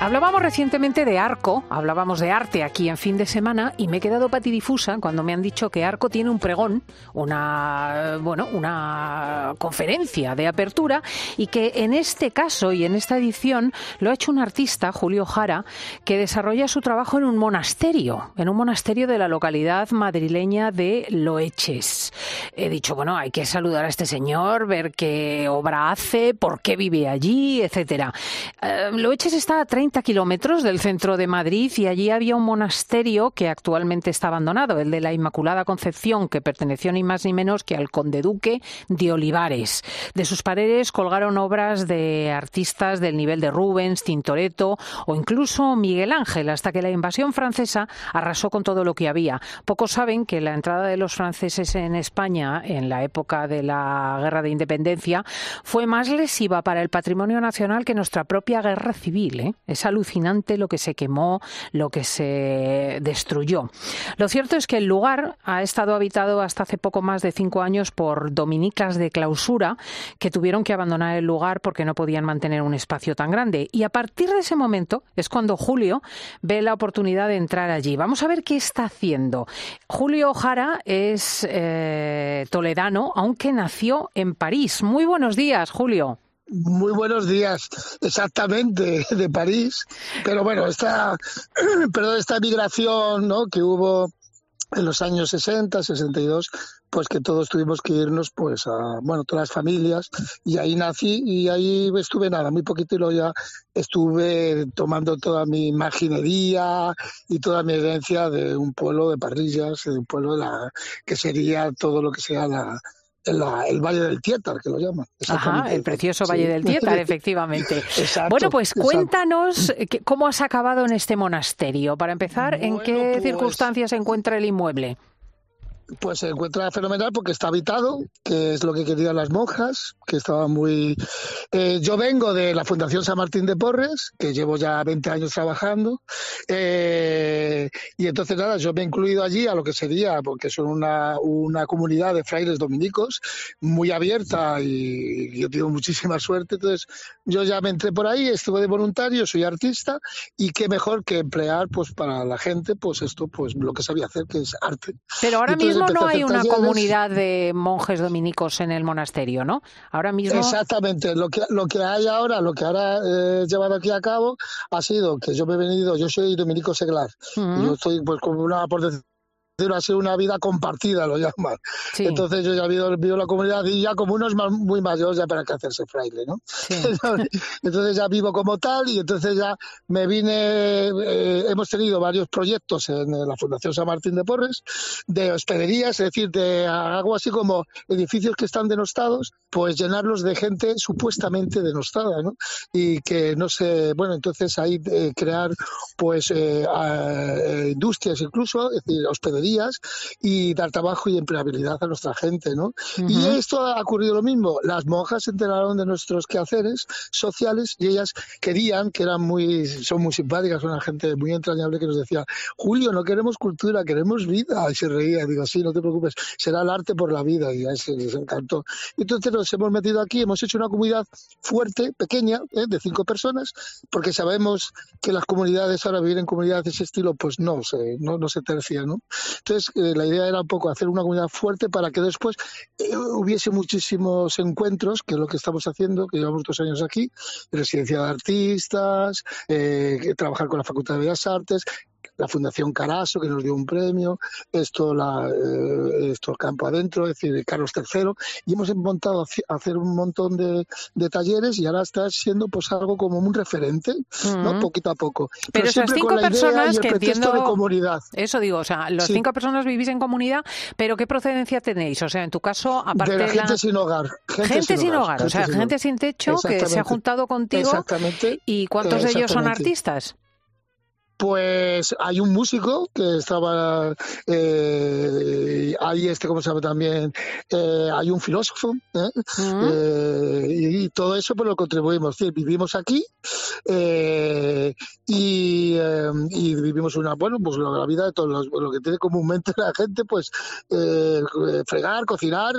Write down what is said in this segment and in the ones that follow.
Hablábamos recientemente de Arco, hablábamos de arte aquí en fin de semana y me he quedado patidifusa cuando me han dicho que Arco tiene un pregón, una bueno, una conferencia de apertura y que en este caso y en esta edición lo ha hecho un artista, Julio Jara, que desarrolla su trabajo en un monasterio, en un monasterio de la localidad madrileña de Loeches. He dicho, bueno, hay que saludar a este señor, ver qué obra hace, por qué vive allí, etcétera. Eh, Loeches está a 30 kilómetros del centro de Madrid y allí había un monasterio que actualmente está abandonado, el de la Inmaculada Concepción, que perteneció ni más ni menos que al conde duque de Olivares. De sus paredes colgaron obras de artistas del nivel de Rubens, Tintoretto o incluso Miguel Ángel, hasta que la invasión francesa arrasó con todo lo que había. Pocos saben que la entrada de los franceses en España en la época de la Guerra de Independencia fue más lesiva para el patrimonio nacional que nuestra propia guerra civil. ¿eh? Es alucinante lo que se quemó, lo que se destruyó. Lo cierto es que el lugar ha estado habitado hasta hace poco más de cinco años por dominicas de clausura que tuvieron que abandonar el lugar porque no podían mantener un espacio tan grande. Y a partir de ese momento es cuando Julio ve la oportunidad de entrar allí. Vamos a ver qué está haciendo. Julio Jara es eh, toledano, aunque nació en París. Muy buenos días, Julio. Muy buenos días, exactamente, de París. Pero bueno, esta, perdón, esta migración ¿no? que hubo en los años 60, 62, pues que todos tuvimos que irnos, pues a, bueno, todas las familias, y ahí nací y ahí estuve nada, muy poquito y luego ya estuve tomando toda mi imaginería y toda mi herencia de un pueblo de parrillas, de un pueblo de la, que sería todo lo que sea la, el Valle del Tietar, que lo llaman. Ajá, el precioso Valle del Tietar, efectivamente. bueno, pues cuéntanos cómo has acabado en este monasterio. Para empezar, ¿en qué pues circunstancias se encuentra el inmueble? Pues se encuentra fenomenal porque está habitado, que es lo que querían las monjas, que estaba muy... Eh, yo vengo de la Fundación San Martín de Porres, que llevo ya 20 años trabajando, eh, y entonces nada, yo me he incluido allí a lo que sería, porque son una, una comunidad de frailes dominicos muy abierta y yo tengo muchísima suerte, entonces yo ya me entré por ahí, estuve de voluntario, soy artista, y qué mejor que emplear pues para la gente pues esto, pues lo que sabía hacer, que es arte. Pero ahora mismo no hay una comunidad de monjes dominicos en el monasterio, ¿no? Ahora mismo. Exactamente. Lo que, lo que hay ahora, lo que ahora he llevado aquí a cabo, ha sido que yo me he venido, yo soy dominico seglar. Yo estoy, pues, como una, por ha sido una vida compartida, lo llaman. Entonces yo ya vivo, vivo la comunidad y ya como uno es muy mayor ya para que hacerse fraile, ¿no? entonces ya vivo como tal y entonces ya me vine, eh, hemos tenido varios proyectos en la Fundación San Martín de Porres de hospederías, es decir, de algo así como edificios que están denostados, pues llenarlos de gente supuestamente denostada, ¿no? Y que no sé, bueno, entonces ahí eh, crear pues eh, industrias incluso, es decir, hospederías y dar trabajo y empleabilidad a nuestra gente, ¿no? Y esto ha ocurrido lo mismo. Las monjas se enteraron de nuestros quehaceres sociales y ellas querían, que eran muy, son muy simpáticas, son una gente muy entrañable que nos decía, Julio, no queremos cultura, queremos vida. Y se reía, digo, sí, no te preocupes, será el arte por la vida. Y a eso les encantó. Entonces nos hemos metido aquí, hemos hecho una comunidad fuerte, pequeña, ¿eh? de cinco personas, porque sabemos que las comunidades ahora vivir en comunidades de ese estilo, pues no se, no, no se tercia, ¿no? Entonces, eh, la idea era un poco hacer una comunidad fuerte para que después eh, hubiese muchísimos encuentros, que es lo que estamos haciendo, que llevamos dos años aquí, residencia de artistas, eh, trabajar con la Facultad de Bellas Artes, la Fundación Caraso, que nos dio un premio, esto, la, eh, esto Campo Adentro, es decir, Carlos III, y hemos montado a hacer un montón de, talleres y ahora está siendo pues algo como un referente, ¿no? Poquito a poco. Pero, esas cinco personas que entiendo... de comunidad. Eso digo, o sea, las cinco personas vivís en comunidad, pero ¿qué procedencia tenéis? O sea, en tu caso, aparte de, la gente sin hogar. Gente, sin, hogar, o sea, gente sin techo que se ha juntado contigo. Exactamente. ¿Y cuántos de ellos son artistas? Pues hay un músico que estaba eh, hay este cómo se llama también eh, hay un filósofo ¿eh? eh y, todo eso pues lo contribuimos. Vivimos aquí eh, y, y, vivimos una bueno pues la vida de todos los, lo que tiene comúnmente la gente pues fregar cocinar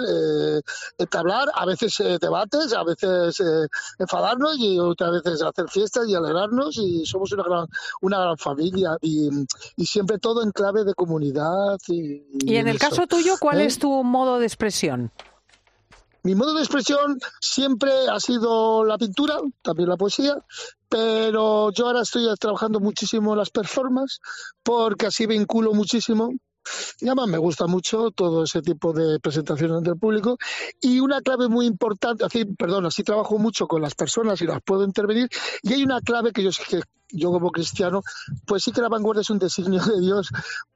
entablar a veces debates a veces enfadarnos y otras veces hacer fiestas y alegrarnos y somos una gran una gran familia y, y siempre todo en clave de comunidad. Y, y en el caso tuyo, ¿cuál ¿Eh? es tu modo de expresión? Mi modo de expresión siempre ha sido la pintura, también la poesía, pero yo ahora estoy trabajando muchísimo las performances porque así vinculo muchísimo y además me gusta mucho todo ese tipo de presentaciones ante el público. Y una clave muy importante, así, perdón, así trabajo mucho con las personas y las puedo intervenir. Y hay una clave que yo sé que yo como cristiano, pues sí que la vanguardia es un designio de Dios,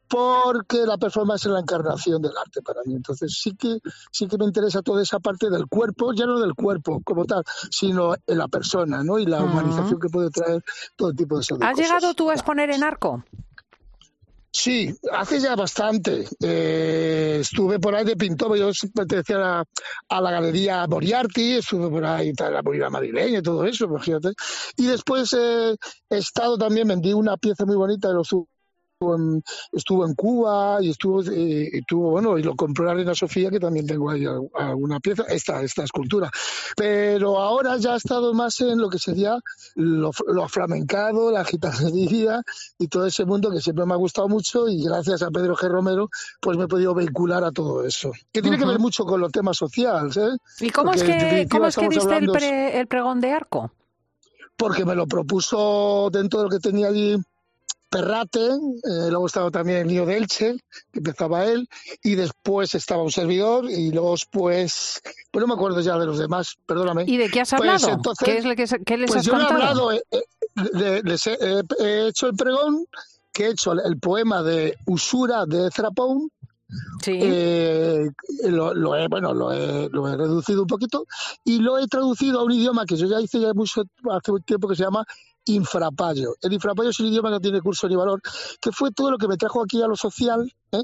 porque la performance es la encarnación del arte para mí. Entonces sí que sí que me interesa toda esa parte del cuerpo, ya no del cuerpo como tal, sino en la persona, ¿no? Y la humanización que puede traer todo tipo de, ¿Has cosas. ¿Has llegado tú a exponer en arco? Sí, hace ya bastante. Eh, estuve por ahí de pintor, yo pertenecía a, la, galería Moriarty, estuve por ahí, la movida madrileña y todo eso, imagínate. Y después eh, he estado también, vendí una pieza muy bonita de los estuvo en Cuba y estuvo, eh, estuvo, bueno, y lo compró la Reina Sofía, que también tengo ahí alguna pieza, esta, esta escultura. Pero ahora ya ha estado más en lo que sería lo, lo aflamencado, la gitanería y todo ese mundo que siempre me ha gustado mucho y gracias a Pedro G. Romero, pues me he podido vincular a todo eso. Que tiene que ver mucho con los temas sociales. ¿eh? ¿Y cómo es que, ¿cómo es que diste el, el pregón de arco? Porque me lo propuso dentro de lo que tenía allí Perrate, eh, luego estaba también el niño de Elche, que empezaba él, y después estaba un servidor, y luego después, pues no me acuerdo ya de los demás, perdóname. ¿Y de qué has pues hablado? ¿Qué, es que, ¿Qué, les pues has yo contado? he hablado, eh, eh, les he, hecho el pregón, que he hecho el poema de Usura de Ezrapón, Sí. lo, he, bueno, lo he, lo he, reducido un poquito y lo he traducido a un idioma que yo ya hice ya mucho hace un tiempo que se llama infrapayo. El infrapayo es un idioma que no tiene curso ni valor, que fue todo lo que me trajo aquí a lo social, ¿eh?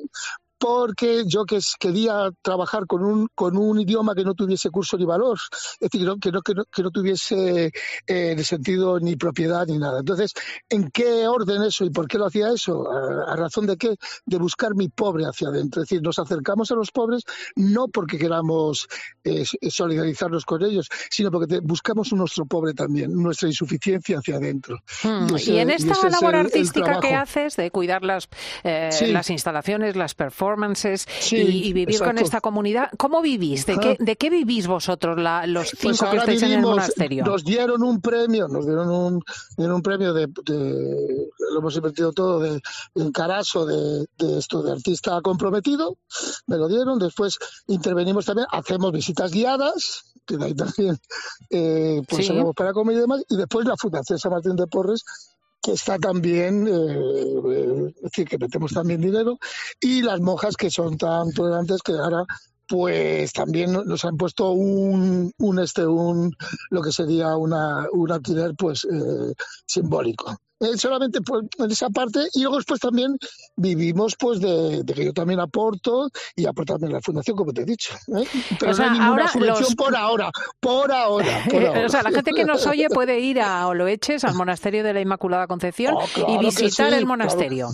Porque yo que quería trabajar con un, con un idioma que no tuviese curso ni valor, es decir, que no, que no, que no tuviese eh, sentido ni propiedad ni nada. Entonces, ¿en qué orden eso y por qué lo hacía eso? ¿A, razón de qué? De buscar mi pobre hacia adentro. Es decir, nos acercamos a los pobres no porque queramos eh, solidarizarnos con ellos, sino porque buscamos nuestro pobre también, nuestra insuficiencia hacia adentro. Hmm. Y, en esta labor artística que haces de cuidar las, eh, las instalaciones, las performances, performances y, vivir con esta comunidad. ¿Cómo vivís? ¿De, qué, ¿De qué vivís vosotros, los pues cinco que estáis en el monasterio? Nos dieron un premio, nos dieron un, un premio de, lo hemos invertido todo de, en Carazo de, esto de artista comprometido, me lo dieron. Después intervenimos también, hacemos visitas guiadas, que de ahí también eh, pues para comer y demás, y después la Fundación San Martín de Porres que está también, eh, eh, es decir, que metemos también dinero, y las monjas que son tan tolerantes que ahora pues también nos han puesto un, un este un lo que sería una, un alquiler pues eh, simbólico. Eh, solamente pues, en esa parte y luego después también vivimos pues de, que yo también aporto y aporto también la fundación como te he dicho ¿eh? pero no hay ninguna subvención por ahora por ahora, o sea la gente que nos oye puede ir a Oloeches al monasterio de la Inmaculada Concepción oh, y visitar el monasterio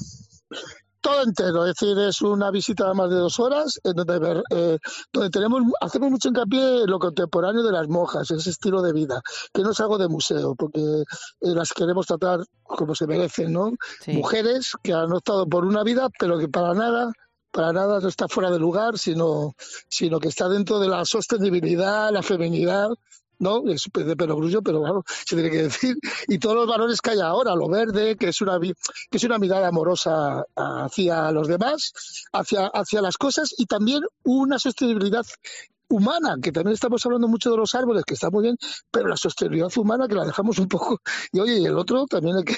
todo entero, es decir, es una visita de más de dos horas, en donde, eh, donde tenemos, hacemos mucho hincapié en lo contemporáneo de las monjas, ese estilo de vida, que no es algo de museo, porque eh, las queremos tratar como se merecen, ¿no? Mujeres que han optado por una vida, pero que para nada para nada no está fuera de lugar, sino, sino que está dentro de la sostenibilidad, la feminidad ¿no? Es de perogrullo, pero claro, se tiene que decir. Y todos los valores que hay ahora, lo verde, que es una, que es una mirada amorosa hacia los demás, hacia, hacia las cosas y también una sostenibilidad humana, que también estamos hablando mucho de los árboles, que está muy bien, pero la sostenibilidad humana que la dejamos un poco. Y oye, y el otro también hay que.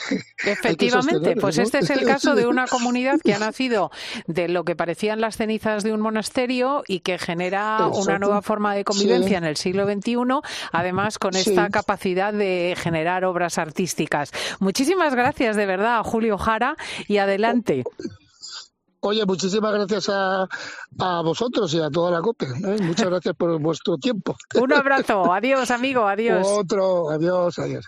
Efectivamente, pues este es el caso de una comunidad que ha nacido de lo que parecían las cenizas de un monasterio y que genera una nueva forma de convivencia en el siglo XXI, además con esta capacidad de generar obras artísticas. Muchísimas gracias de verdad, Julio Jara, y adelante. Oye, muchísimas gracias a, a vosotros y a toda la COPE. ¿eh? Muchas gracias por vuestro tiempo. Un abrazo. Adiós, amigo. Adiós. Otro. Adiós, adiós.